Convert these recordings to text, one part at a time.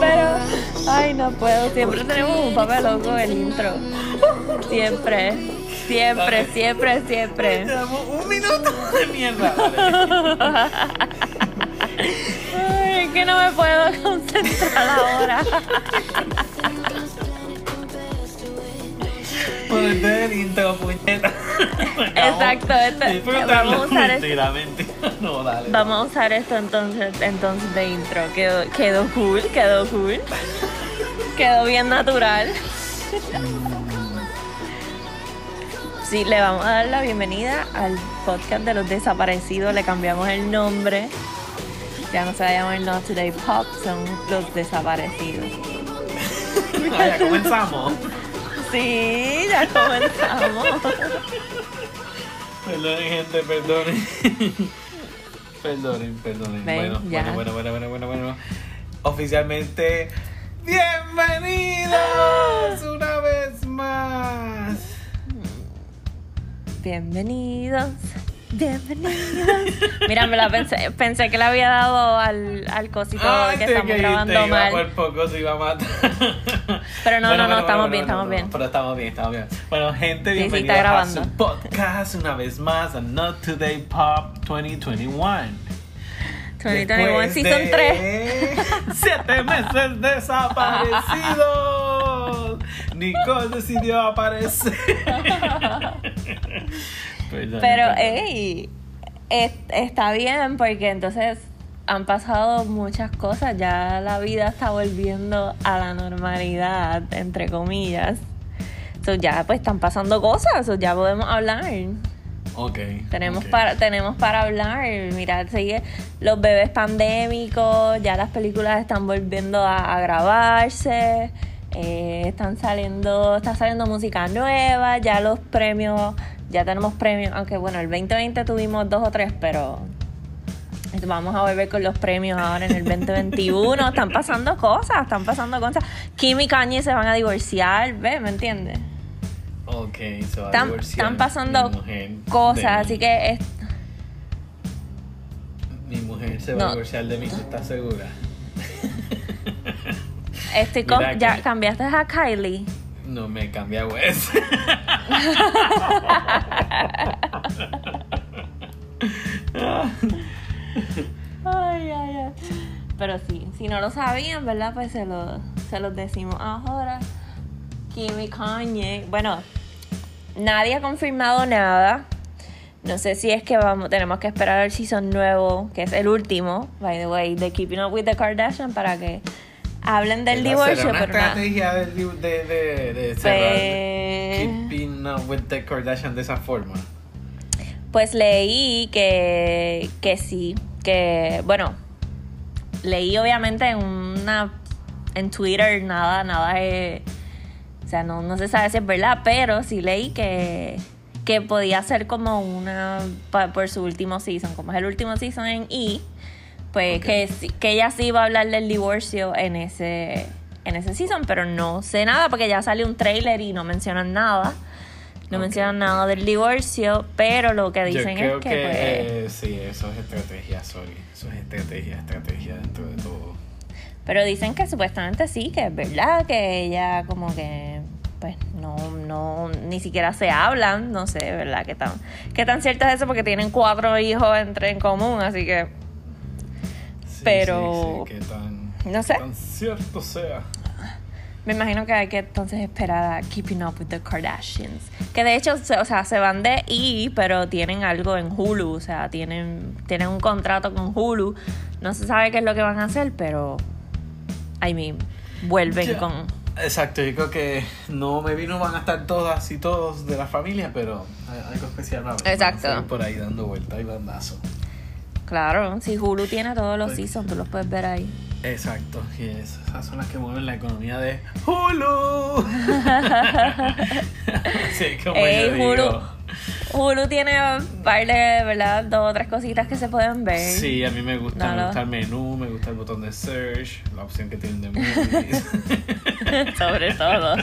Pero, ay, no puedo. Siempre tenemos un papel loco el intro. Siempre. Siempre, siempre, siempre. Un minuto de mierda. Vale. Ay, es que no me puedo concentrar ahora. Ponete el intro, puñeta. Exacto, esto- vamos a usar esto. No, dale. Vamos a usar esto entonces, entonces de intro. Quedó, quedó cool, quedó cool. Quedó bien natural. Sí, le vamos a dar la bienvenida al podcast de los desaparecidos. Le cambiamos el nombre. Ya no se va a llamar Not Today Pop, son los desaparecidos. Ah, ya comenzamos. Sí, ya comenzamos. Perdonen, gente, perdonen. Perdonen, perdonen. Ven, bueno, ya. bueno, bueno, bueno, bueno, bueno, bueno. Oficialmente, bienvenidos una vez más. Bienvenidos, bienvenidos. Mira, me la pensé, pensé que le había dado al, al cosito que te estamos que grabando mal. por poco te iba a matar. Pero no, no, no, estamos bien, estamos bien. Pero estamos bien, estamos bien. Bueno, gente, Sí, sí, está bienvenidos a grabando. su podcast una vez más a Not Today Pop 2021. 2021 Después Season de 3. Siete meses desaparecidos. Nicole decidió aparecer. Perdón, Pero, hey, es- está bien porque entonces han pasado muchas cosas. Ya la vida está volviendo a la normalidad, entre comillas. So, ya pues están pasando cosas, so, ya podemos hablar. Ok. Tenemos para tenemos para hablar. Mira, sigue los bebés pandémicos, ya las películas están volviendo a, a grabarse. eh, están saliendo, está saliendo música nueva, ya los premios, ya tenemos premios, aunque bueno, el 2020 tuvimos dos o tres, pero vamos a volver con los premios ahora en el 2021. están pasando cosas, están pasando cosas. Kim y Kanye se van a divorciar, ¿ves? ¿Me entiendes? Ok, se va a divorciar están pasando cosas, así que es- Mi mujer se va No. a divorciar de mí, ¿tú estás segura? Estoy con- ya cambiaste a Kylie. No me cambia Wes. Ay, ay, ay. Pero sí, si no lo sabían, ¿verdad? Pues se lo, se los decimos ahora. Kim y Kanye. Bueno, nadie ha confirmado nada. No sé si es que vamos, tenemos que esperar al season nuevo, que es el último, by the way, de Keeping Up with the Kardashian para que hablen del ¿Será divorcio, una pero nada. estrategia de, de, de, de cerrar Pues- Keeping Up with the Kardashian de esa forma? Pues leí que, que sí, que bueno, leí obviamente en una en Twitter nada, nada es, o sea, no, no se sabe si es verdad, pero sí leí que, que podía ser como una pa- por su último season, como es el último season en E, pues Ok. que, que ella sí iba a hablar del divorcio en ese en ese season, pero no sé nada porque ya salió un trailer y no mencionan nada. No mencionan nada del divorcio, pero lo que Yo dicen creo es que, que, pues, eh, sí, eso es estrategia, sorry. Eso es estrategia, estrategia dentro de todo. pero dicen que supuestamente sí, que es verdad, que ella como que pues no, no, ni siquiera se hablan, no sé, ¿verdad? ¿Qué tan, qué tan cierto es eso? Porque tienen cuatro hijos entre en común, así que Pero- Sí, sí, que tan, no sé. tan cierto sea. me imagino que hay que entonces esperar a Keeping Up with the Kardashians. Que de hecho, se- o sea, se van de E, pero tienen algo en Hulu, o sea, tienen, tienen un contrato con Hulu. No se sabe qué es lo que van a hacer, pero I mean, vuelven Ya. con Exacto, yo creo que no me vino van a estar todas y todos de la familia, pero algo especial va a haber. Exacto. Por ahí dando vueltas y bandazo. Claro, si Hulu tiene todos los Pues- seasons, tú los puedes ver ahí. Exacto, y es- esas son las que mueven la economía de Hulu. Así como Ey, yo digo. Hulu. Hulu tiene un par de, ¿verdad? Dos o tres cositas que se pueden ver. Sí, a mí me gusta, No, me gusta el menú, me gusta el botón de search, la opción que tienen de movies. Sobre todo. De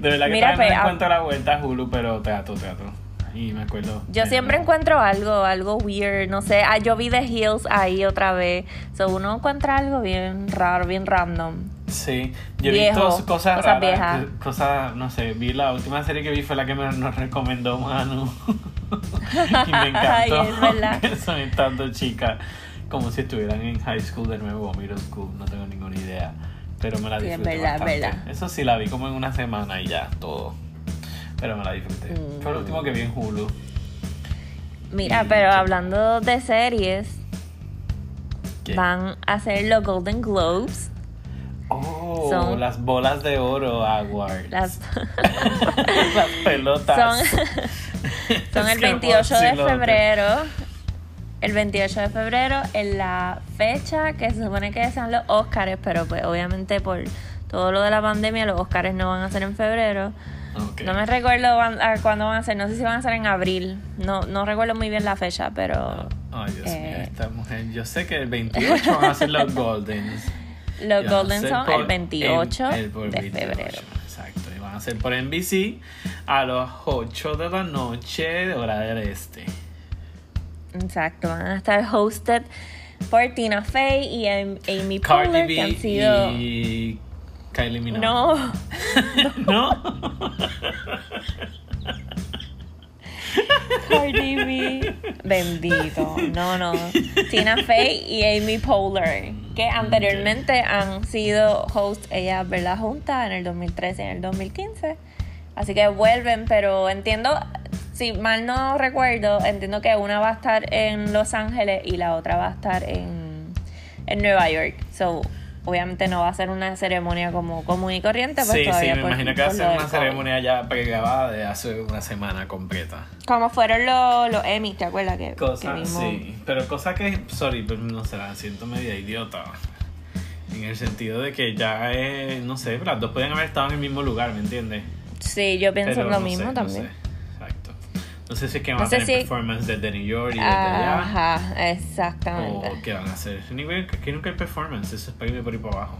verdad que Mira, todavía no pues, ah- la vuelta a Hulu, pero teatro, teatro. Y me acuerdo. Yo siempre encuentro algo, algo weird, no sé. Ah, yo vi The Hills ahí otra vez. So uno encuentra algo bien raro, bien random. Sí, yo he Viejo, visto cosas, cosas raras, viejas. cosas, no sé, vi la última serie que vi fue la que me, nos recomendó Manu. y me encantó. Ay, es verdad. Son estando chicas, como si estuvieran en high school de nuevo o middle school, no tengo ninguna idea. Pero me la Sí, es disfruté verdad, es bastante. verdad. Eso sí, la vi como en una semana y ya, todo. Pero me la disfruté. Fue lo Mm. último que vi en Hulu. Mira, Y- pero hablando de series, ¿Qué? van a hacer los Golden Globes. Oh, Son- las bolas de oro Awards. Las Las pelotas. son, el que 28 de febrero. El 28 de febrero en la fecha que se supone que sean los Oscars, pero pues obviamente por todo lo de la pandemia los Oscars no van a ser en febrero. No me recuerdo cuándo van a ser, no sé si van a ser en abril. No, no recuerdo muy bien la fecha, pero Ay, Dios mío, Eh. esta mujer. Yo sé que el 28 van a ser los Goldens. los Y van a Golden ser son por- el 28 el- el por de 28, febrero. Exacto. Y van a ser por NBC a las 8 de la noche, hora del este. Exacto, van a estar hosted por Tina Fey y Am- Amy Cardi Poehler, B que han sido... y Kylie Minogue. No, ¿No? Cardi B. Bendito. No, no. Tina Fey y Amy Poehler, que anteriormente han sido host ellas, ¿verdad? Juntas en el 2013 y en el 2015. Así que vuelven, pero entiendo, si mal no recuerdo, entiendo que una va a estar en Los Ángeles y la otra va a estar en, en Nueva York. So, obviamente no va a ser una ceremonia como común y corriente, pues sí, sí, todavía me por- imagino que va a ser una ceremonia ya pregrabada de hace una semana completa. Como fueron los, los Emmy, ¿te acuerdas? Que, que Cosas, mismo- sí. Pero cosa que, sorry, pero no sé, la siento media idiota. En el sentido de que ya, es, no sé, las dos pueden haber estado en el mismo lugar, ¿me entiendes? Sí, yo pienso Pero lo no mismo sé, también. No sé. No sé si es que van No a tener si- performance desde New York y desde allá. Ajá, exactamente. O qué van a hacer. Aquí nunca hay performance, eso es para irme por ahí para abajo.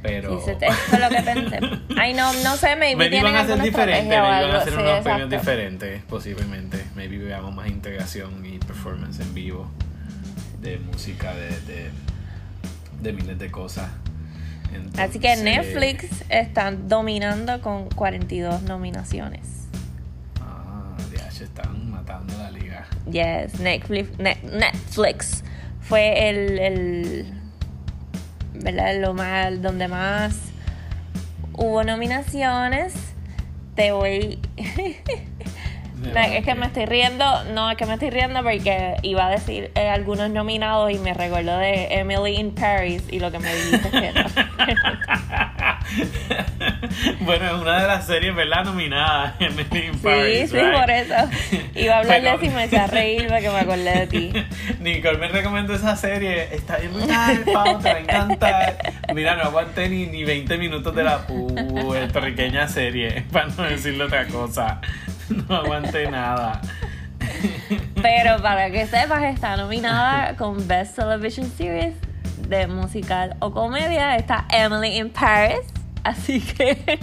Pero. Sí, eso fue lo que pensé. Ay, no, no sé, maybe, Maybe tienen van a ser diferentes, maybe van a hacer sí, unos premios exacto. diferentes, posiblemente. Maybe veamos más integración y performance en vivo de música, de, de, de miles de cosas. Así que Entonces, Netflix está dominando con 42 nominaciones. Están matando la liga. Yes, Netflix, Net- Netflix fue el, el ¿verdad? Lo más, donde más hubo nominaciones. Te voy. No, es que me estoy riendo, no, es que me estoy riendo porque iba a decir eh, algunos nominados y me recuerdo de Emily in Paris y lo que me dijiste que no. bueno, es una de las series, ¿verdad? Nominadas Emily in Sí, Paris, sí, right? por eso. Iba a hablar de y me eché a reír porque me acordé de ti. Nicole me recomendó esa serie. Está bien brutal, Pau, te va a encantar. Mira, no aguanté ni, ni 20 minutos de la puertorriqueña serie, para no decirle otra cosa. No aguanté nada. Pero para que sepas, está nominada con Best Television Series de musical o comedia. Está Emily in Paris. Así que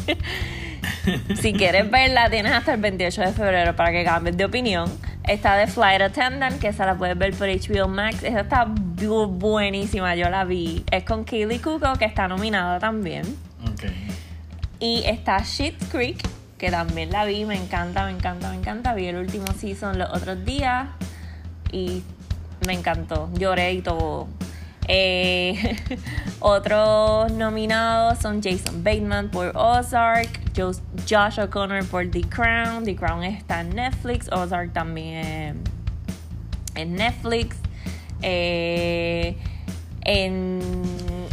si quieres verla, tienes hasta el 28 de febrero para que cambies de opinión. Está The Flight Attendant, que esa la puedes ver por HBO Max. Esa está bu- buenísima, yo la vi. Es con Kaylee Cuoco, que está nominada también. Ok. Y está Shit's Creek, que también la vi, me encanta, me encanta, me encanta. Vi el último season los otros días y me encantó, lloré y todo. Eh, otros nominados son Jason Bateman por Ozark, Jos- Josh O'Connor por The Crown. The Crown está en Netflix, Ozark también en Netflix. Eh, en,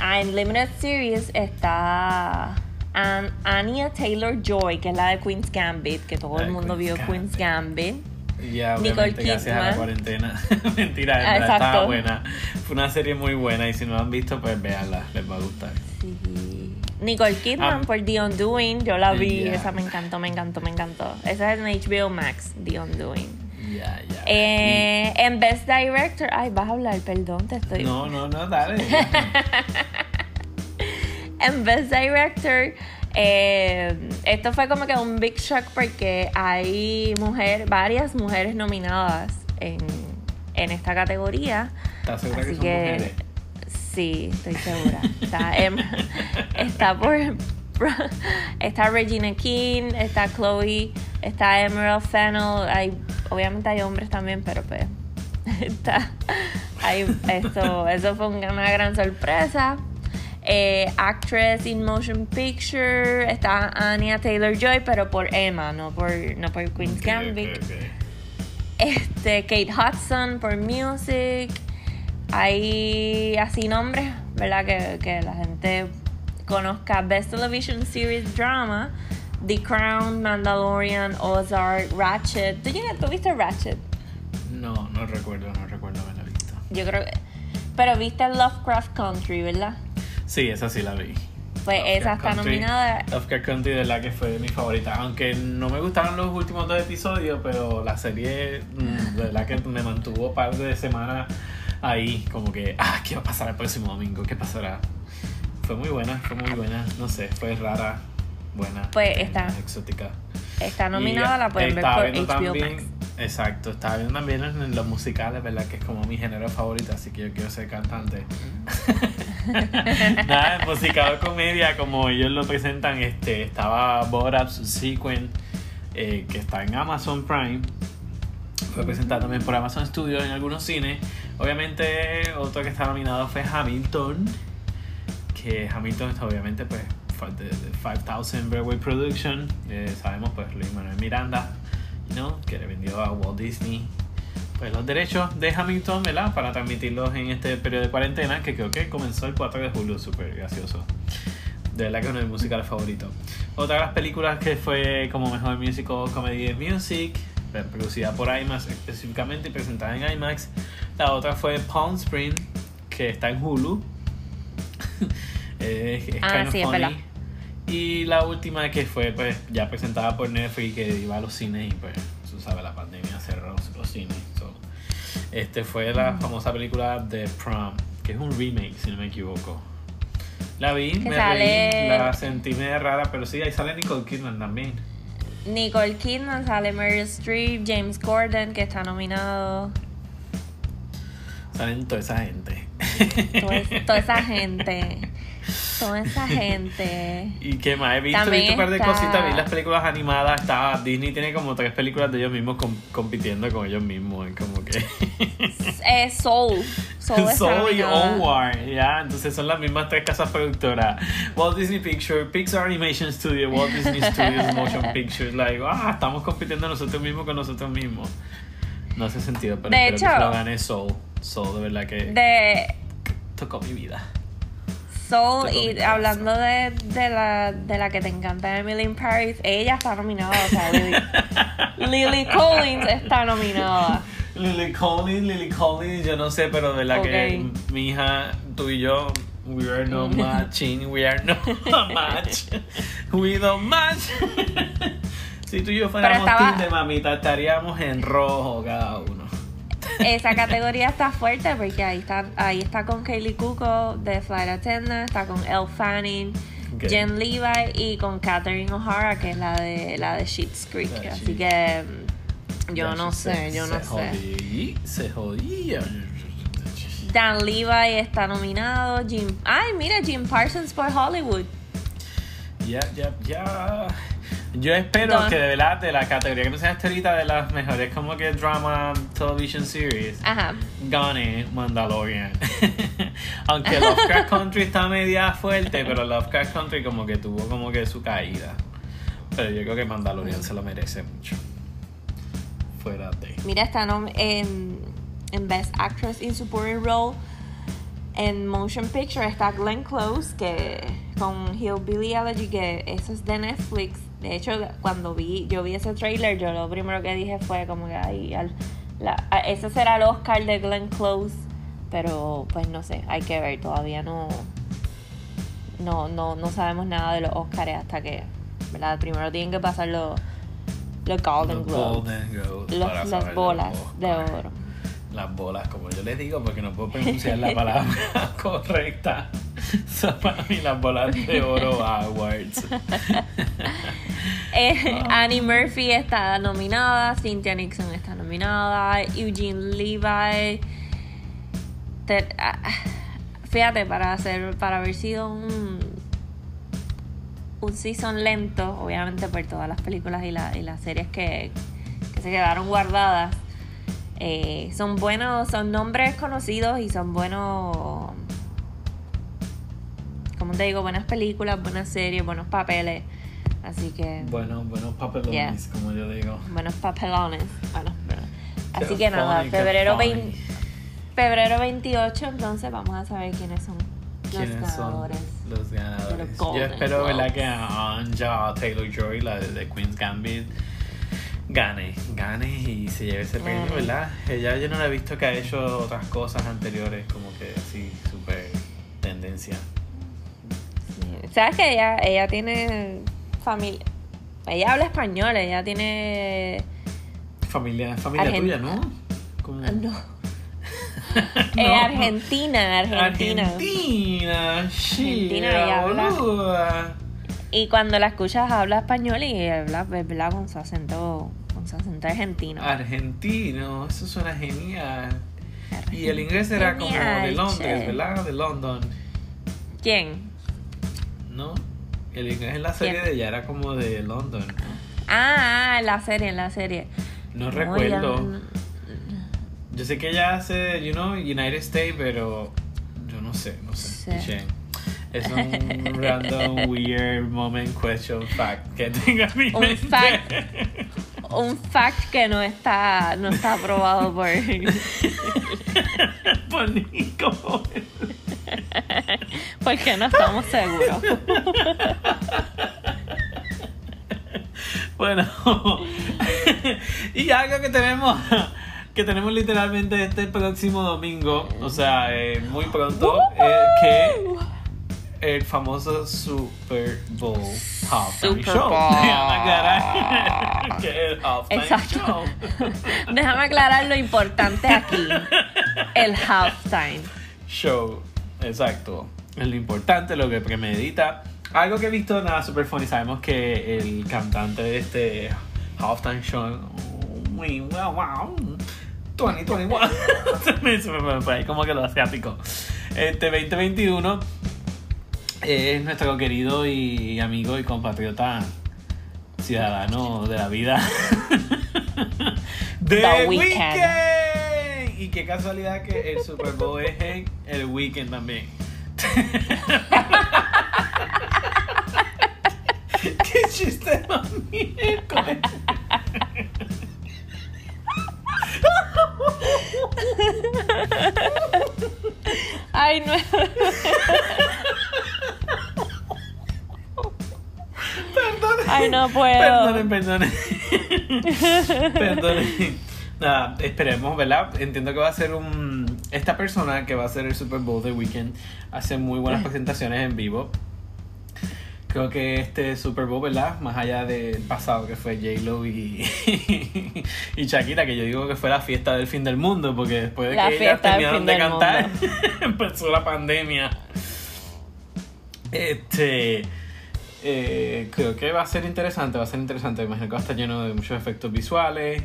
ah, en Limited Series está An- Anya Taylor Joy, que es la de Queen's Gambit, que todo el mundo Queen's vio Queen's Gambit. Ya, Nicole obviamente, gracias a la cuarentena. Mentira, en Ah, verdad estaba buena. Fue una serie muy buena y si no la han visto, pues véanla, les va a gustar. Sí. Nicole Kidman Ah. por The Undoing, yo la vi, esa me encantó, me encantó, me encantó. Esa es en HBO Max, The Undoing. Ya, ya. Eh, en Best Director, ay, vas a hablar, perdón, te Y- estoy. No, no, no, dale. En Best Director Eh, esto fue como que un big shock porque hay mujer, varias mujeres nominadas en, en esta categoría. ¿Estás segura que Así son que mujeres? sí, estoy segura. Está, Em- está por está Regina King, está Chloe, está Emerald Fennel, hay obviamente hay hombres también, pero pues está hay esto, eso fue una gran sorpresa. Eh, actress in Motion Picture está Anya Taylor Joy, pero por Emma, no por no por Queen's Gambit. Este, Kate Hudson por Music. Hay así nombres, ¿verdad? Que, que la gente conozca. Best Television Series Drama. The Crown, Mandalorian, Ozark, Ratchet. ¿Tú, tú viste Ratchet? No, no recuerdo, no recuerdo haberla visto. Yo creo que... Pero viste Lovecraft Country, ¿verdad? Sí, esa sí la vi. Pues esa está Country. nominada. Lovecraft Country de la que fue mi favorita. Aunque no me gustaron los últimos dos episodios, pero la serie mm, de verdad que me mantuvo un par de semanas ahí, como que, ah, ¿qué va a pasar el próximo domingo? ¿Qué pasará? Fue muy buena, fue muy buena. No sé, fue rara, buena. Pues eh, está. Exótica. Está nominada, Y, la pueden ver estaba por HBO también- Max. Exacto, estaba viendo también en los musicales, ¿verdad? Que es como mi género favorito, así que yo quiero ser cantante. Nada, musical o comedia, como ellos lo presentan, este, estaba Borat Sequin, eh, que está en Amazon Prime. Fue presentado también por Amazon Studios en algunos cines. Obviamente, otro que está nominado fue Hamilton, que Hamilton está obviamente pues de, de 5000 Broadway Production. Eh, sabemos pues Luis Manuel Miranda, ¿no? que le vendió a Walt Disney pues los derechos de Hamilton, ¿verdad? Para transmitirlos en este periodo de cuarentena, que creo que comenzó el 4 de julio, súper gracioso. De verdad que es uno de mis musicales favoritos. Otra de las películas que fue como mejor musical comedy de music, producida por IMAX específicamente y presentada en IMAX. La otra fue Palm Spring, que está en Hulu. Eh, es Ah, kind of sí, es funny. Y la última que fue pues ya presentada por Netflix que iba a los cines y pues tú sabes la pandemia cerró los, los cines. So, este fue la famosa película de Prom, que es un remake si no me equivoco. La vi, Que me sale- reí, la sentí medio rara, pero sí, ahí sale Nicole Kidman también. Nicole Kidman, sale Meryl Streep, James Corden, que está nominado. Salen toda esa gente. Toda esa gente. Toda esa gente. Y qué más, he visto, he También visto un par de está- cositas, vi las películas animadas, está, Disney tiene como tres películas de ellos mismos com- compitiendo con ellos mismos, como que... Es Soul. Soul Soul y. Onward, ya, entonces son las mismas tres casas productoras. Walt Disney Pictures, Pixar Animation Studio, Walt Disney Studios Motion Pictures, like, ah, estamos compitiendo nosotros mismos con nosotros mismos. No hace sentido, pero De espero hecho- que se lo gane Soul. Soul, de verdad que De tocó mi vida. Soul y hablando de, de, la, de la que te encanta, Emily in Paris, ella está nominada. O sea, Lily, Lily Collins está nominada. Lily Collins, Lily Collins, yo no sé, pero de verdad que mi hija, tú y yo, we are no matching, we are no match, we don't match. si tú y yo fuéramos estaba- team de mamita, estaríamos en rojo cada uno. Esa categoría está fuerte porque ahí está, ahí está con Kaylee Cuoco de Flight Attendant, está con Elle Fanning. Jen Levi y con Catherine O'Hara, que es la de la de Schitt's Creek. La Así que mm, yo no sé, yo no se sé. jodí, se jodía. Dan Levi está nominado. Jim, ay, mira, Jim Parsons por Hollywood. Ya, ya, ya. Yo espero que de verdad de la categoría que mencionaste ahorita de las mejores como que drama television series Ajá. gane Mandalorian. Aunque Lovecraft Country está media fuerte, pero Lovecraft Country como que tuvo como que su caída. Pero yo creo que Mandalorian se lo merece mucho. Fuera de. Mira, está nom- en, en Best Actress in Supporting Role. En Motion Picture está Glenn Close, que con Hillbilly Elegy, que eso es de Netflix. De hecho, cuando vi, yo vi ese trailer, yo lo primero que dije fue como que ay, al- la- a- ese será el Oscar de Glenn Close. Pero pues no sé, hay que ver, todavía no, no, no, no sabemos nada de los Oscars hasta que, ¿verdad? Primero tienen que pasar los, los Golden Globes. Los- las bolas de oro. Las bolas, como yo les digo, porque no puedo pronunciar la palabra correcta. Son para mí las bolas de oro awards. Eh. Annie Murphy está nominada, Cynthia Nixon está nominada, Eugene Levi. Ah, fíjate, para hacer, para haber sido un un season lento, obviamente por todas las películas y, la- y las series que, que se quedaron guardadas. Eh, son buenos, son nombres conocidos y son buenos, como te digo, buenas películas, buenas series, buenos papeles. Así que Bueno, buenos papelones, Yeah. como yo digo. buenos papelones. Bueno. Así Qué que nada, funny, febrero, funny. 20 febrero 28, entonces vamos a saber quiénes son los ¿Quiénes son ganadores. los ganadores? los Yo espero, ¿verdad? Globes. Que Anja Taylor-Joy, la de, de Queen's Gambit, gane, gane y se lleve ese premio. ¿verdad? Ella yo no la he visto que ha hecho otras cosas anteriores, como que así, súper tendencia. Sí. ¿Sabes que ella, ella tiene familia? Ella habla español, ella tiene... Familia, familia tuya, ¿no? Como- Ah, No. No. Eh, Argentina, Argentina. Argentina, sí, Argentina, ella habla. Y cuando la escuchas habla español y habla, ¿verdad? Con su acento, con su acento argentino. Argentino, eso suena genial. Y el inglés era como de Londres, che. ¿verdad? De London, ¿Quién? ¿no? El inglés en la serie ¿Quién? de ella era como de London. Ah, ah, en la serie, en la serie. No recuerdo. Yo sé que ella hace, you know, United States, pero yo no sé, no sé. Sí. Es un random, weird moment, question, fact que tenga en mi Un mente. fact. Un fact que no está, no está aprobado por. Por Nico. porque no estamos seguros. Bueno, y algo que tenemos, que tenemos literalmente este próximo domingo, o sea, eh, muy pronto, eh, que el famoso Super Bowl Halftime Super Show. Déjame aclarar que el Halftime Exacto. Show. Déjame aclarar lo importante aquí. El halftime. Show, exacto. Es lo importante, lo que premedita. Algo que he visto, nada, super funny. Sabemos que el cantante de este halftime show, muy wow, wow, 2021, se me, se me fue ahí como que lo asiático. Este 2021 es nuestro querido y amigo y compatriota ciudadano de la vida. The. Weeknd. Y qué casualidad que el Super Bowl es en el weekend también. qué chiste más miércoles. Ay, no. Perdonen. Ay, no puedo. Perdonen, perdonen. perdonen. Nada, esperemos, ¿verdad? Entiendo que va a ser un. Esta persona que va a hacer el Super Bowl de Weekend hace muy buenas presentaciones en vivo. Creo que este Super Bowl, ¿verdad? Más allá del pasado que fue J-Lo y, y Shakira, que yo digo que fue la fiesta del fin del mundo, porque después de La que ellas terminaron de cantar, empezó la pandemia. Este. Eh, creo que va a ser interesante, va a ser interesante. Me imagino que va a estar lleno de muchos efectos visuales.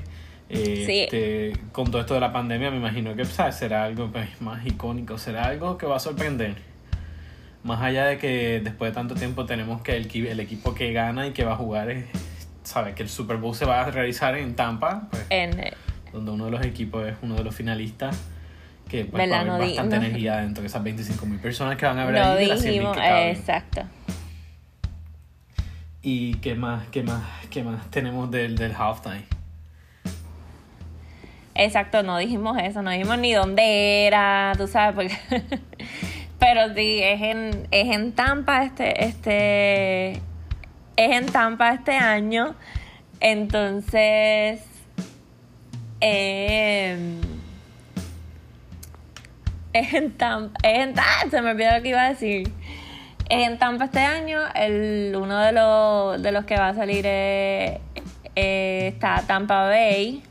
Eh, Sí. este, con todo esto de la pandemia, me imagino que ¿sabes? será algo pues, más icónico, será algo que va a sorprender. Más allá de que después de tanto tiempo tenemos que el, el equipo que gana y que va a jugar es, sabe que el Super Bowl se va a realizar en Tampa, pues, En, eh, donde uno de los equipos es uno de los finalistas. Que pues, va a haber No di- bastante no- energía dentro de esas 25 mil personas que van a ver no ahí. de las 100.000 dijimos. que caben. exacto. ¿Y qué más, qué más, qué más tenemos del, del halftime? Exacto, no dijimos eso, no dijimos ni dónde era, tú sabes. Pero sí, es en, es en Tampa este, este... Es en Tampa este año. Entonces... em, es en Tampa... Es en, ¡ah! Se me olvidó lo que iba a decir. En Tampa este año. El, uno de los, de los que va a salir eh, está Tampa Bay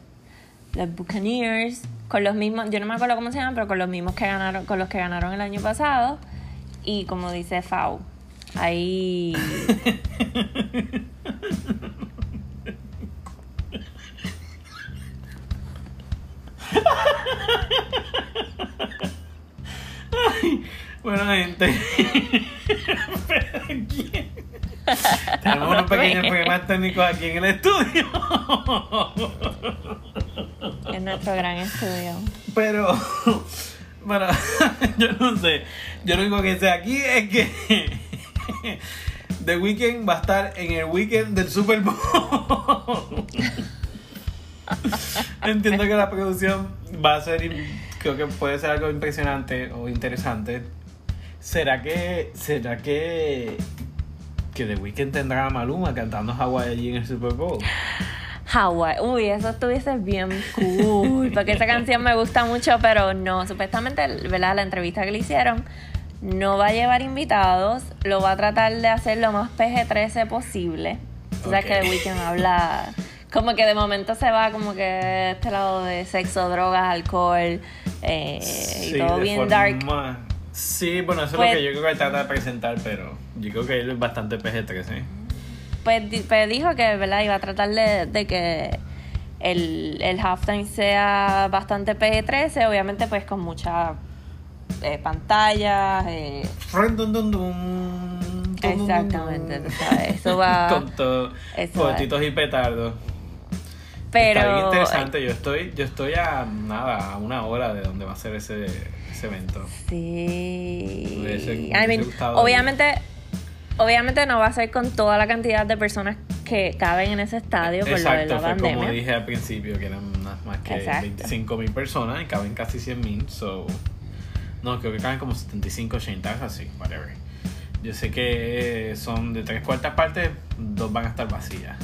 los Buccaneers, con los mismos, yo no me acuerdo cómo se llaman, pero con los mismos que ganaron, con los que ganaron el año pasado. Y como dice Fau, ahí. Bueno, gente. Tenemos unos pequeños problemas técnicos aquí en el estudio. en nuestro gran estudio. Pero, bueno, yo no sé. Yo lo único que sé aquí es que The Weeknd va a estar en el weekend del Super Bowl. Entiendo que la producción va a ser, creo que puede ser algo impresionante o interesante. ¿Será que, será que, que The Weeknd tendrá a Maluma cantando Hawaii allí en el Super Bowl? Hawaii, uy, eso estuviese bien cool, porque esa canción me gusta mucho, pero no, supuestamente, ¿verdad? La entrevista que le hicieron no va a llevar invitados, lo va a tratar de hacer lo más PG-13 posible. O sea que The Weeknd habla como que de momento se va como que este lado de sexo, drogas, alcohol eh, y todo bien dark. Sí, bueno, eso es lo pues que yo creo que él trata de presentar, pero yo creo que él es bastante PG-13. Pues, pues, dijo que, ¿verdad? Iba a tratar de, que el, el halftime sea bastante PG-13, obviamente pues con muchas eh, pantallas. Eh. Exactamente, eso va... con todo, fotitos y petardos. Pero... Está bien interesante, yo estoy, yo estoy a nada, a una hora de donde va a ser ese, ese evento. Sí. obviamente, obviamente no va a ser con toda la cantidad de personas que caben en ese estadio por lo de la pandemia. como dije al principio, que eran más, que 25 mil personas y caben casi 100 mil, so... No, creo que caben como 75, 80, así, whatever. Yo sé que son de tres cuartas partes, dos van a estar vacías.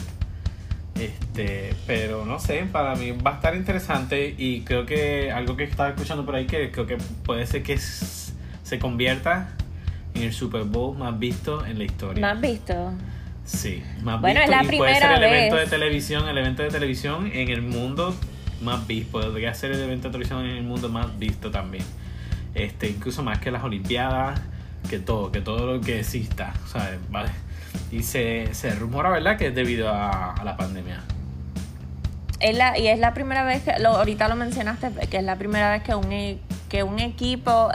Este, pero no sé, para mí va a estar interesante y creo que algo que estaba escuchando por ahí que creo que puede ser que se convierta en el Super Bowl más visto en la historia. Más visto. Sí, más bueno, visto. es la y primera puede ser el vez. evento de televisión, el evento de televisión en el mundo más visto. Podría ser el evento de televisión en el mundo más visto también. Este, incluso más que las Olimpiadas, que todo, que todo lo que exista, ¿sabes? Vale y se, se rumora, ¿verdad?, que es debido a, la pandemia. Es la, y es la primera vez que, lo, ahorita lo mencionaste, que es la primera vez que un, e, que un equipo,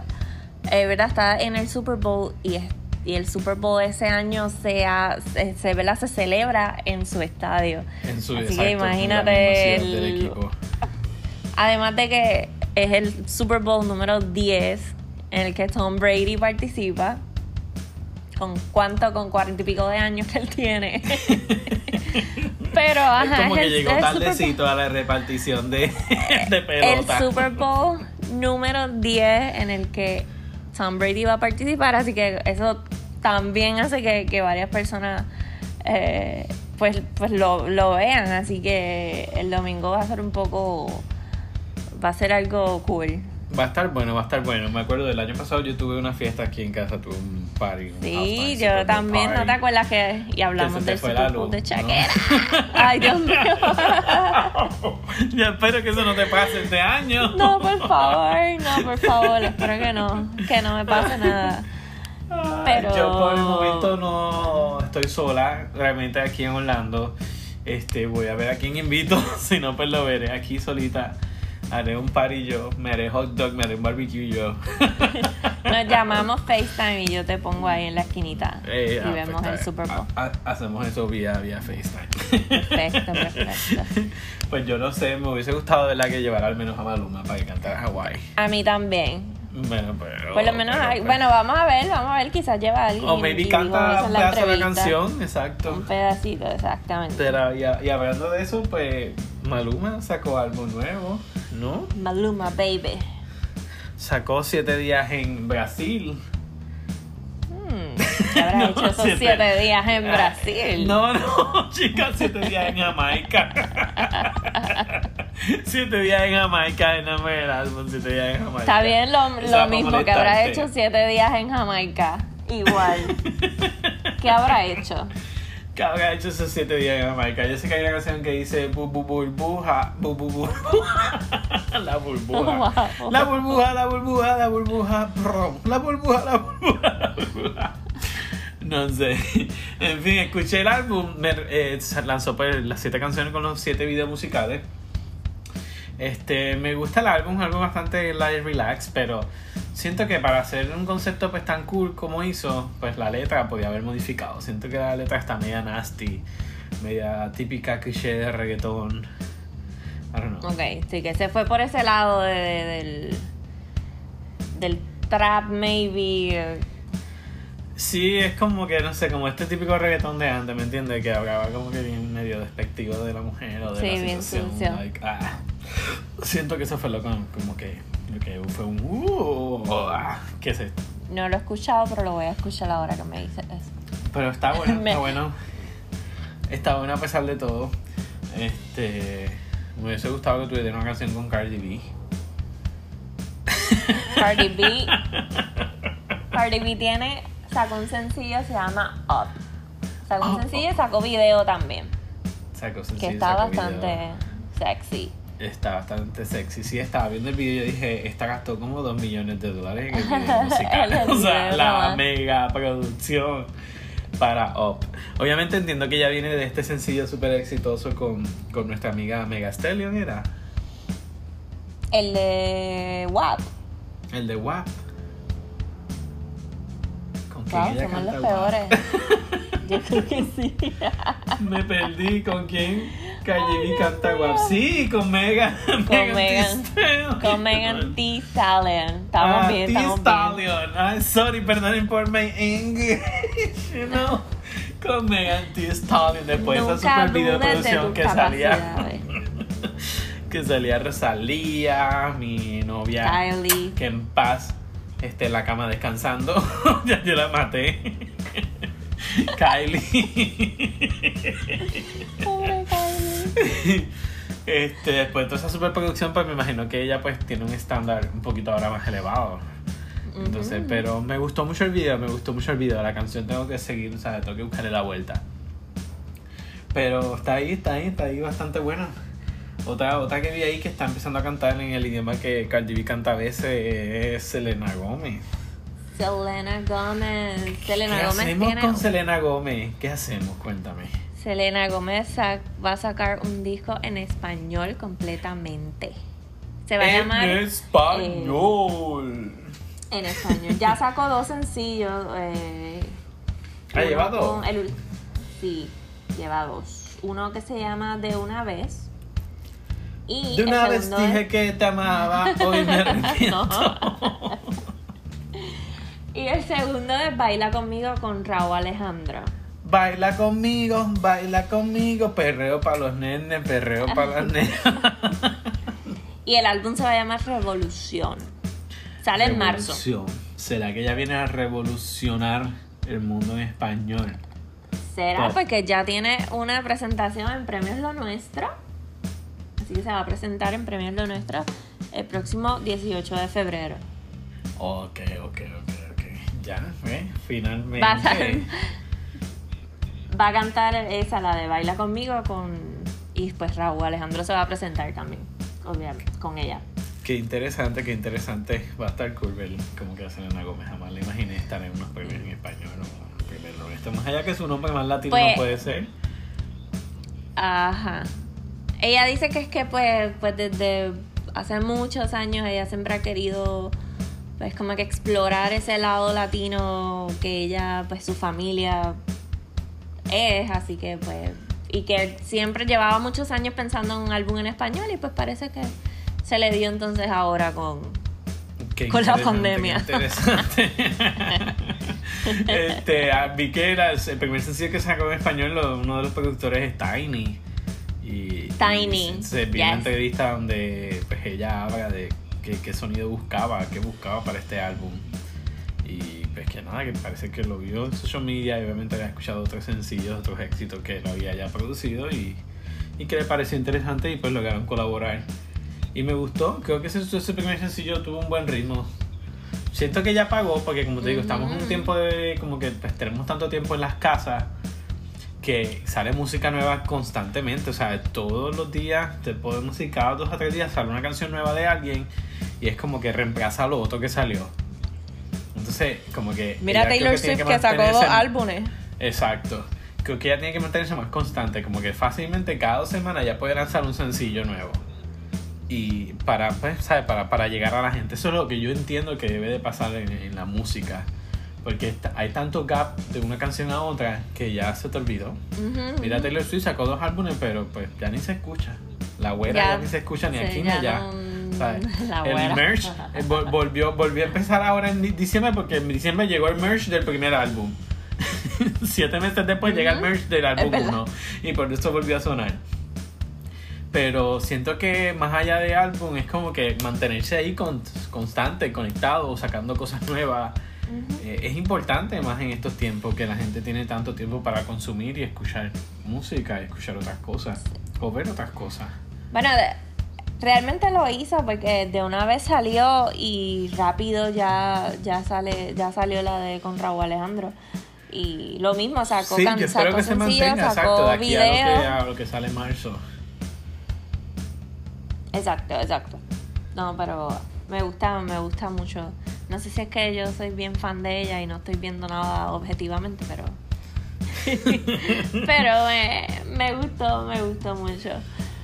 eh, ¿verdad?, está en el Super Bowl y, y el Super Bowl ese año se, se, se celebra en su estadio. En su, Así que imagínate el, equipo. Además de que es el Super Bowl número 10 en el que Tom Brady participa con cuánto, con cuarenta y pico de años que él tiene. Pero, ajá. Es como que llegó tardecito a la repartición de, de pelota. El Super Bowl número 10 en el que Tom Brady va a participar, así que eso también hace que, que varias personas eh, pues, pues lo, lo vean, así que el domingo va a ser un poco, va a ser algo cool. Va a estar bueno, va a estar bueno. Me acuerdo del año pasado yo tuve una fiesta aquí en casa, tuve un party. sí, yo también, ¿no te acuerdas que y hablamos del Super Bowl de Chaquera? Ay, Dios mío. ya espero que eso no te pase este año. no, por favor, no, por favor, espero que no, que no me pase nada. Pero... Yo por el momento no estoy sola, realmente aquí en Orlando. Este, voy a ver a quién invito, si no pues lo veré aquí solita haré un party yo, me haré hot dog, me haré un barbecue yo. Nos llamamos FaceTime y yo te pongo ahí en la esquinita eh, y ah, vemos pues el Super Bowl. hacemos eso vía, vía FaceTime. Perfecto, perfecto. Pues yo no sé, me hubiese gustado de la que llevara al menos a Maluma para que cantara Hawaii. A mí también. Bueno, pero. Por lo menos, pues. bueno, vamos a ver, vamos a ver, quizás lleva alguien. O maybe canta un pedazo de la canción, exacto. Un pedacito, exactamente. Pero, y, y hablando de eso, pues Maluma sacó algo nuevo. ¿No? Maluma Baby. Sacó siete días en Brasil. Hmm, ¿Qué habrá hecho esos siete, días en ah, Brasil? No, no, chicas, siete días en Jamaica. siete días en Jamaica, me álbum, siete días en Jamaica. Está bien lo, lo mismo que habrá hecho siete días en Jamaica. Igual. ¿Qué habrá hecho? Cada vez ha hecho esos siete días en Jamaica. Yo sé que hay una canción que dice bu, bu, burbuja, bu, bu, burbuja. La burbuja. Wow. La burbuja, la burbuja, la burbuja, brum. La burbuja, la burbuja, la burbuja. No sé. En fin, escuché el álbum. Me, eh, se lanzó pues, las siete canciones con los siete videos musicales. Este, me gusta el álbum, es algo bastante light relax, pero siento que para hacer un concepto pues tan cool como hizo, pues la letra podía haber modificado. Siento que la letra está media nasty, media típica cliché de reggaetón. I don't know. Ok, sí, que se fue por ese lado de, de- del, del trap, maybe. Sí, es como que, no sé, como este típico reggaetón de antes, ¿me entiendes? Que hablaba como que bien medio despectivo de la mujer o de Sí, la bien situación. sucio. like, ah. Siento que eso fue lo con- como que, que fue un... Uh, ah, ¿Qué es esto? No lo he escuchado, pero lo voy a escuchar ahora que me dices eso. Pero está bueno, Me- está bueno. Está bueno a pesar de todo. Este... Me hubiese gustado que tuviera una canción con Cardi B. Cardi B. Cardi B tiene, sacó un sencillo, se llama Up. Sacó un Up. sencillo y sacó video también. Sacó Que sencillo, está sacó bastante video. sexy. Está bastante sexy. Sí, estaba viendo el video y dije, esta gastó como 2 millones de dólares en el video musical. El o sea, video la mega producción para Up. Obviamente entiendo que ya viene de este sencillo súper exitoso con, con nuestra amiga Mega Stallion, ¿era? El de WAP. El de WAP. ¿Con Wow, ella somos los peores. Yo creo que sí. Me perdí. ¿Con quién? B canta WAP. Sí, con Mega. Con Megan. Con Megan Stallion. Estamos ah, bien, Thee estamos bien. Stallion. Ah, sorry, perdonen por mi English. You know. Con Megan Thee Stallion. Después de esa super video producción que salía. que salía Rosalía, mi novia. Kylie. Que en paz esté en la cama descansando. ya yo la maté. Kylie. Pobre Kylie. Este, después de toda esa superproducción, pues me imagino que ella pues tiene un estándar un poquito ahora más elevado. Entonces, pero me gustó mucho el video, me gustó mucho el video. La canción tengo que seguir, o sea, tengo que buscarle la vuelta. Pero está ahí, está ahí, está ahí bastante buena. Otra, otra que vi ahí que está empezando a cantar en el idioma que Cardi B canta a veces es Selena Gómez. Selena Gómez. Selena ¿Qué Gómez hacemos tiene. con Selena Gómez? ¿Qué hacemos? Cuéntame. Selena Gómez va a sacar un disco en español completamente. Se va a en llamar. eh, español. En español. Ya sacó dos sencillos. Eh, Ah, uno ¿lleva dos? con el- sí, lleva dos. Uno que se llama De una vez. Y De una vez dije es- que te amaba, hoy me arrepiento. Y el segundo es Baila conmigo con Raúl Alejandro. Baila conmigo, baila conmigo, perreo para los nenes, perreo para las nenas. Y el álbum se va a llamar Revolución. Sale en marzo. ¿Será que ella viene a revolucionar el mundo en español? Será Top. porque ya tiene una presentación en Premios Lo Nuestro. Así que se va a presentar en Premios Lo Nuestro el próximo 18 de febrero. Ok, ok, ok. Ya, ¿eh? Finalmente. Va a, va a cantar esa, la de Baila conmigo, con y pues Raúl Alejandro se va a presentar también, obviamente, con ella. Qué interesante, qué interesante. Va a estar ver como que a Selena Gómez. Jamás le imaginé estar en unos premios en español o primero. Esto más allá que su nombre más latino Pues- no puede ser. Ajá. Ella dice que es que pues, pues desde hace muchos años ella siempre ha querido pues como que explorar ese lado latino que ella, pues su familia es, así que pues, y que siempre llevaba muchos años pensando en un álbum en español y pues parece que se le dio entonces ahora con... Qué Con la pandemia. interesante. este, ah, vi que era el primer sencillo que sacó en español, lo- uno de los productores es Tiny. Y, Tiny, y se, se vi una entrevista donde pues ella habla de qué, qué sonido buscaba, qué buscaba para este álbum. Y pues que nada, que parece que lo vio en social media y obviamente había escuchado otros sencillos, otros éxitos que lo había ya producido y, y que le pareció interesante y pues lograron colaborar. Y me gustó, creo que ese, ese primer sencillo tuvo un buen ritmo. Siento que ya pagó, porque como te digo, estamos en un tiempo de como que pues, tenemos tanto tiempo en las casas que sale música nueva constantemente. O sea, todos los días, te podemos decir, cada dos o tres días sale una canción nueva de alguien y es como que reemplaza lo otro que salió. Entonces, como que. Mira Taylor Swift que, sacó dos álbumes. Exacto. Creo que ella tiene que mantenerse más constante, como que fácilmente cada dos semanas ya puede lanzar un sencillo nuevo. Y para, pues, ¿sabes? Para, para llegar a la gente. Eso es lo que yo entiendo que debe de pasar en, en la música. Porque hay tanto gap de una canción a otra que ya se te olvidó. Mira, Taylor Swift sacó dos álbumes, pero pues ya ni se escucha. La güera ya, Ya, ni se escucha ni sí, aquí ni allá. no- ¿sabes? la el merch eh, vol- volvió, volvió a empezar ahora en di- diciembre porque en diciembre llegó el merch del primer álbum. Siete meses después llega el merch del álbum verdad. 1 y por eso volvió a sonar. Pero siento que más allá de álbum es como que mantenerse ahí con, constante, conectado, sacando cosas nuevas. Eh, es importante más en estos tiempos que la gente tiene tanto tiempo para consumir y escuchar música, y escuchar otras cosas o ver otras cosas. Bueno, realmente lo hizo porque de una vez salió y rápido ya, ya sale, ya salió la de con Raúl Alejandro. Y lo mismo, sacó, Sí, yo espero sacó que se sencillo, mantenga, sacó exacto, de aquí a lo, que, a lo que sale en marzo. Exacto, exacto. No, pero me gusta, me gusta mucho. No sé si es que yo soy bien fan de ella y no estoy viendo nada objetivamente, pero. pero me, me gustó, me gustó mucho.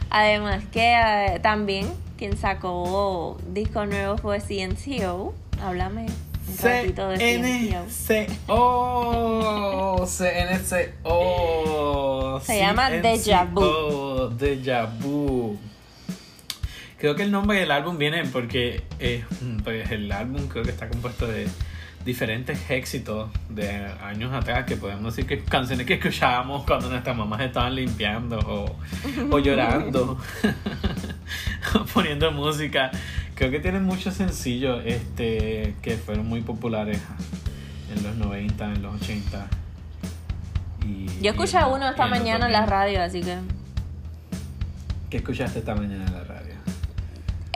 Además que eh, también quien sacó disco nuevo fue CNCO. Háblame un ratito de CNCO. CNCO. Se llama Deja Vu. Deja Vu. Creo que el nombre del álbum viene porque eh, pues el álbum creo que está compuesto de diferentes éxitos de años atrás que podemos decir que canciones que escuchábamos cuando nuestras mamás estaban limpiando o, o llorando o poniendo música creo que tienen muchos sencillos este que fueron muy populares en los 90 en los 80 y, Yo escuché y uno esta mañana en la 2000. radio, así que. ¿qué escuchaste esta mañana en la radio?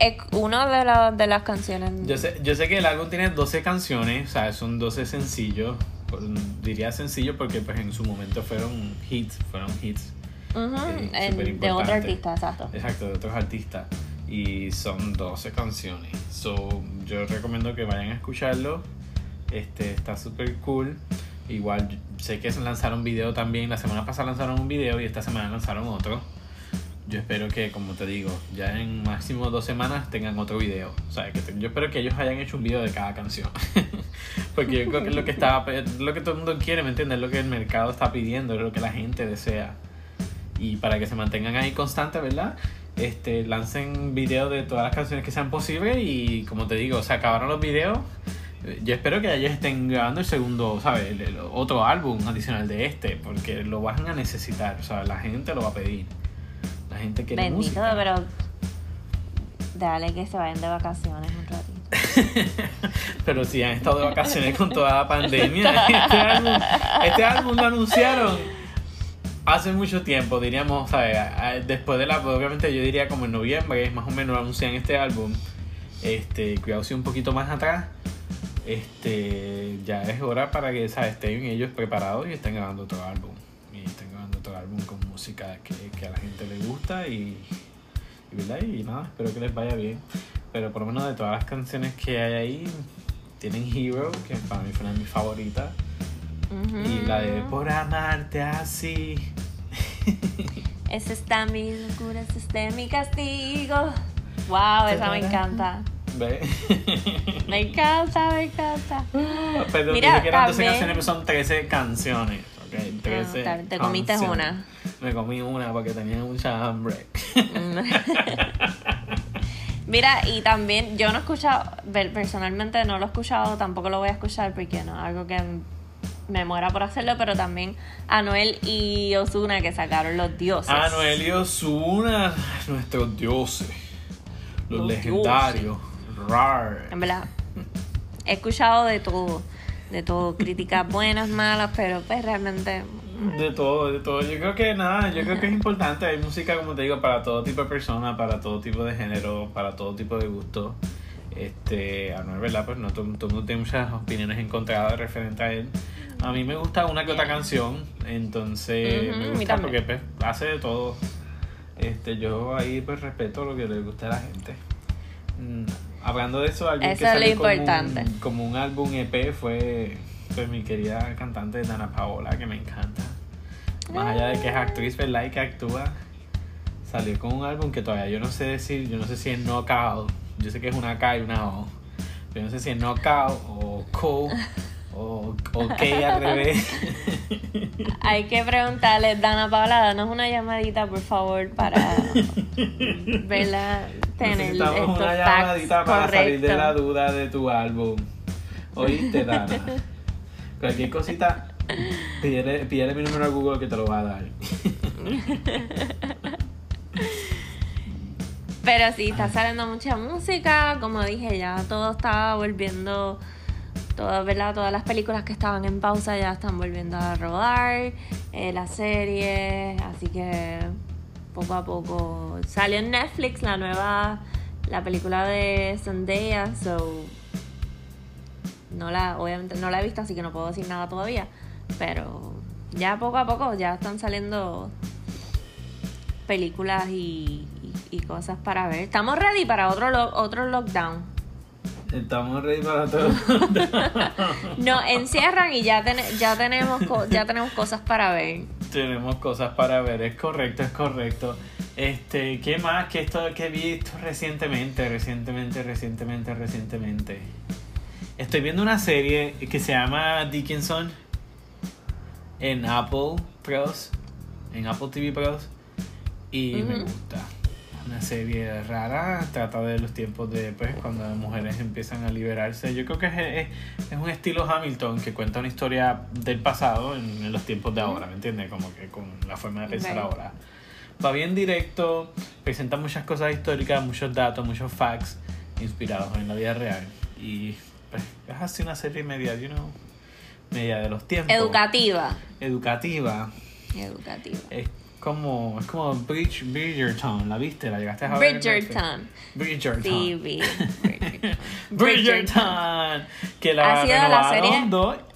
Es uno de, la- de las canciones. Yo sé, yo sé que el álbum tiene 12 canciones, o sea, son 12 sencillos. por- diría sencillo porque pues en su momento fueron hits, fueron hits. Eh, en- de otro artista, exacto. Exacto, de otros artistas. Y son 12 canciones. So, yo recomiendo que vayan a escucharlo. Este, está súper cool. Igual sé que se lanzaron video también. La semana pasada lanzaron un video y esta semana lanzaron otro. Yo espero que, como te digo, ya en máximo dos semanas tengan otro video. O sea, que te- yo espero que ellos hayan hecho un video de cada canción. Porque yo creo que es lo que estaba, es lo que todo el mundo quiere, ¿me entiendes? Es lo que el mercado está pidiendo, es lo que la gente desea. Y para que se mantengan ahí constantes, ¿verdad? Este, lancen videos de todas las canciones que sean posibles y como te digo, se acabaron los videos. Yo espero que ellos estén grabando el segundo, ¿sabes? El- el otro álbum adicional de este, porque lo van a necesitar, o sea, la gente lo va a pedir. Gente quiere Bendito, música. pero. Dale que se vayan de vacaciones un ratito. Pero si han estado de vacaciones con toda la pandemia, este álbum, este álbum lo anunciaron hace mucho tiempo, diríamos, ¿sabes? Después de la, obviamente yo diría como en noviembre, más o menos anuncian este álbum. Este, cuidado si un poquito más atrás. Este, ya es hora para que, ¿sabes? Estén ellos preparados y estén grabando otro álbum. Y estén otro álbum con música que, que a la gente le gusta y, y, ¿verdad? y nada, espero que les vaya bien. Pero por lo menos de todas las canciones que hay ahí, tienen Hero, que para mí fue una de mis favoritas. Y la de Por amarte así. Ese está mi locura, ese está mi castigo. Wow, esa me encanta. ¿Ve? Me encanta, me encanta. Pero Mira, que eran 12 también- canciones, pero son 13 canciones. Ok, 13 Ah, te comiste canciones. una. Me comí una porque tenía mucha hambre. Mira, y también yo no he escuchado, per- personalmente no lo he escuchado, tampoco lo voy a escuchar porque no algo que me muera por hacerlo, pero también Anuel y Osuna que sacaron Los Dioses. Anuel y Ozuna, nuestros dioses. Los, Los legendarios. Rar. En verdad, he escuchado de todo, de todo, críticas buenas, malas, pero pues realmente... De todo, de todo. Yo creo que nada, yo creo que es importante. Hay música, como te digo, para todo tipo de personas, para todo tipo de género, para todo tipo de gusto. Este, Anuel, ¿verdad? Pues no todo, todo el mundo tiene muchas opiniones encontradas referente a él. A mí me gusta una que otra canción, entonces me a gusta porque pues, hace de todo. Este, yo ahí pues respeto lo que le gusta a la gente. Hablando de eso, alguien Eso que es lo salió como importante. un, como un álbum EP fue, fue mi querida cantante Dana Paola, que me encanta. Más allá de que es actriz, ¿verdad? Y que actúa, salió con un álbum que todavía yo no sé decir, yo no sé si es knockout, yo sé que es una K y una O, pero no sé si es knockout o co o, o K al revés. Hay que preguntarle, Dana Paula, danos una llamadita, por favor, para verla, tener Necesitamos estos una llamadita para salir de la duda de tu álbum. ¿Oíste, Dana? Cualquier cosita, pídele, pídele mi número a Google que te lo va a dar. Pero sí, está saliendo mucha música, como dije, ya todo está volviendo, todo, ¿verdad? Todas las películas que estaban en pausa ya están volviendo a rodar, eh, las series, así que poco a poco salió en Netflix la nueva, la película de Zendaya, so no la, obviamente no la he visto, así que no puedo decir nada todavía, pero ya poco a poco ya están saliendo películas y, y- y cosas para ver. Estamos ready para otro lo- otro lockdown. Estamos ready para todo. Nos encierran y ya, ten- ya, tenemos ya tenemos cosas para ver. Tenemos cosas para ver, es correcto, es correcto. Este, ¿qué más que esto que he visto recientemente, recientemente, recientemente, recientemente? Estoy viendo una serie que se llama Dickinson en Apple Plus, en Apple TV Plus, y me gusta. Una serie rara, trata de los tiempos de pues, cuando las mujeres empiezan a liberarse. Yo creo que es, es, es un estilo Hamilton que cuenta una historia del pasado en, en los tiempos de ahora, ¿me entiendes? Como que con la forma de pensar Right. ahora. Va bien directo, presenta muchas cosas históricas, muchos datos, muchos facts inspirados en la vida real. Y pues, es así una serie media, you know, media de los tiempos. Educativa. Educativa. Educativa. Es como, es como Bridge, Bridgerton, ¿la viste? ¿La llegaste a ver? Bridgerton. Bridgerton. Sí, vi. Bridgerton. Bridgerton. Que la Ha sido la serie-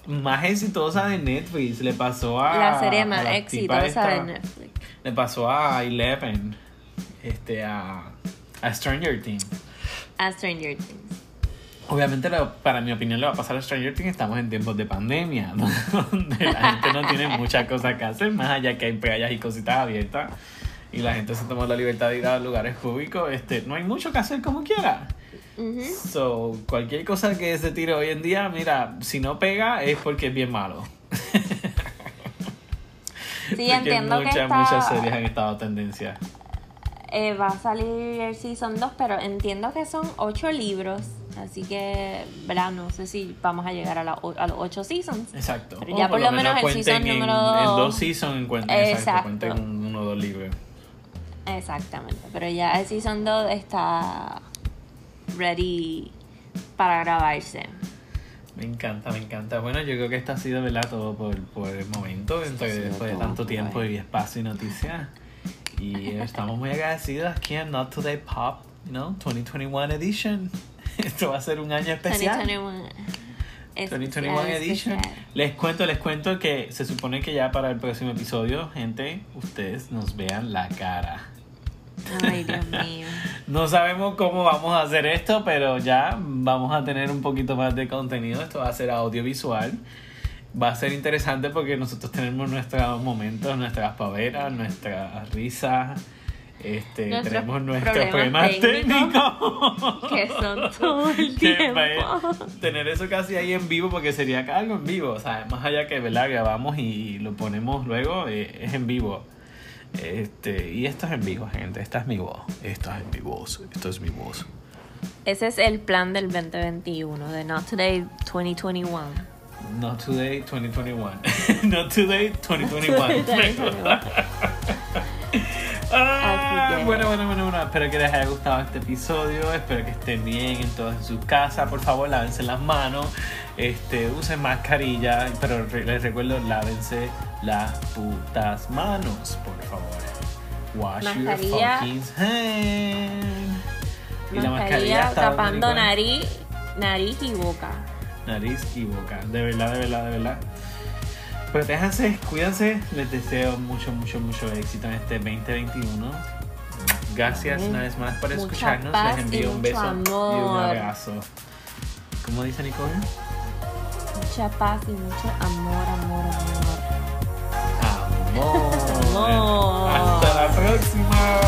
más exitosa de Netflix. Le pasó a. La serie más la exitosa esta. de Netflix. Le pasó a Eleven. Este, a. A Stranger Things. A Stranger Things. Obviamente, lo- para mi opinión, le va a pasar a Stranger Things. Estamos en tiempos de pandemia, donde la gente no tiene muchas cosas que hacer, más allá que hay playas y cositas abiertas. Y la gente se toma la libertad de ir a lugares públicos. Este, no hay mucho que hacer como quiera. So, cualquier cosa que se tire hoy en día, mira, si no pega es porque es bien malo. Sí, entiendo que muchas, está- muchas series han estado tendencia. Eh, va a salir el Season 2, pero entiendo que son 8 libros. Así que, ¿verdad? No sé si vamos a llegar a, la a los 8 seasons. Exacto. Pero ya por lo menos el cuenten season en, número En dos. dos seasons encuentren, exacto, Exacto. cuenten un- uno o dos libros. Exactamente. Pero ya el Season 2 está ready para grabarse. Me encanta, me encanta. Bueno, yo creo que esto ha sido, ¿verdad? Todo por, por el momento, sido después de tanto por tiempo y espacio y noticias. Y estamos muy agradecidos aquí en Not Today Pop, ¿no? 2021 Edition. Esto va a ser un año especial. 2021. Es- 2021 es Edition. especial. Les cuento, les cuento que se supone que ya para el próximo episodio, gente, ustedes nos vean la cara. Ay, Dios mío. No sabemos cómo vamos a hacer esto, pero ya vamos a tener un poquito más de contenido. Esto va a ser audiovisual. Va a ser interesante porque nosotros tenemos nuestros momentos, nuestras paveras, nuestras risas. Este, Nuestros tenemos nuestros problemas problemas técnicos. que son todo el tiempo. tener eso casi ahí en vivo porque sería algo en vivo, o sea, más allá que ¿verdad? grabamos y lo ponemos luego, eh, es en vivo. Este, y esto es en vivo, gente, esta es mi voz, esto es mi voz, esto es mi voz. Ese es el plan del 2021, de Not Today 2021. Not today 2021. Not today 2021. 2021. Ah, Bueno, bueno, bueno, bueno. Espero que les haya gustado este episodio. Espero que estén bien en todas sus casas. Por favor, lávense las manos. Este, usen mascarilla. Pero les recuerdo, lávense las putas manos, por favor. Wash Mascarilla. your fucking hand. Y la mascarilla está tapando nariz, nariz y boca. nariz y boca. De verdad, de verdad, de verdad. protéjanse, cuídense. Les deseo mucho, mucho, mucho éxito en este 2021. Gracias una vez más por escucharnos. Les envío un beso y un abrazo. ¿Cómo dice Nicole? Mucha paz y mucho amor, amor, amor. Amor. Amor. Hasta la próxima.